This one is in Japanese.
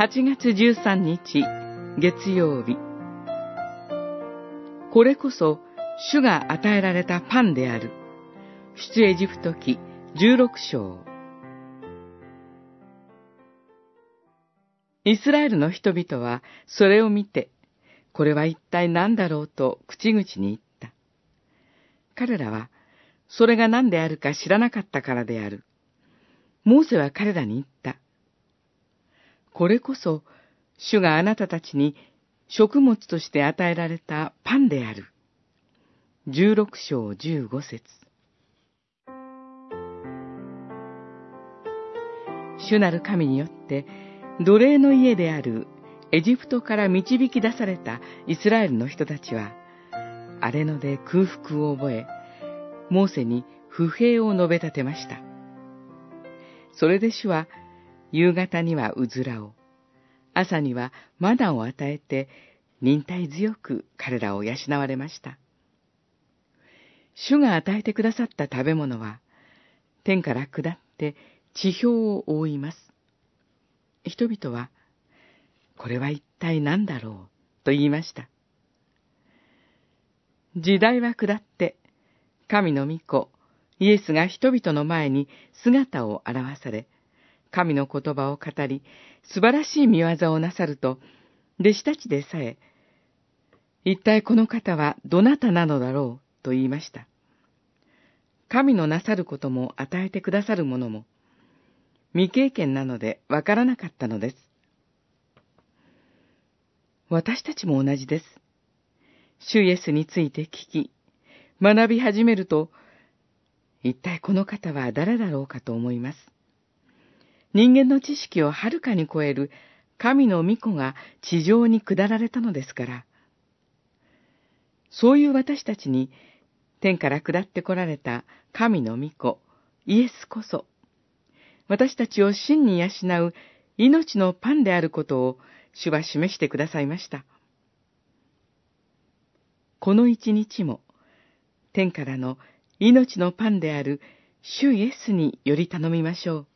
8月13日月曜日これこそ主が与えられたパンである出エジプト記16章イスラエルの人々はそれを見てこれは一体何だろうと口々に言った。彼らはそれが何であるか知らなかったからである。モーセは彼らに言った。これこそ、主があなたたちに食物として与えられたパンである。十六章十五節主なる神によって、奴隷の家であるエジプトから導き出されたイスラエルの人たちは、荒れ野で空腹を覚え、モーセに不平を述べ立てました。それで主は、夕方にはうずらを、朝にはマナを与えて、忍耐強く彼らを養われました。主が与えてくださった食べ物は、天から下って地表を覆います。人々は、これは一体何だろうと言いました。時代は下って、神の御子、イエスが人々の前に姿を現され、神の言葉を語り、素晴らしい見業をなさると、弟子たちでさえ、一体この方はどなたなのだろうと言いました。神のなさることも与えてくださるものも、未経験なのでわからなかったのです。私たちも同じです。主イエスについて聞き、学び始めると、一体この方は誰だろうかと思います。人間の知識をはるかに超える神の御子が地上に下られたのですから、そういう私たちに天から下ってこられた神の御子、イエスこそ、私たちを真に養う命のパンであることを主は示してくださいました。この一日も、天からの命のパンである主イエスにより頼みましょう。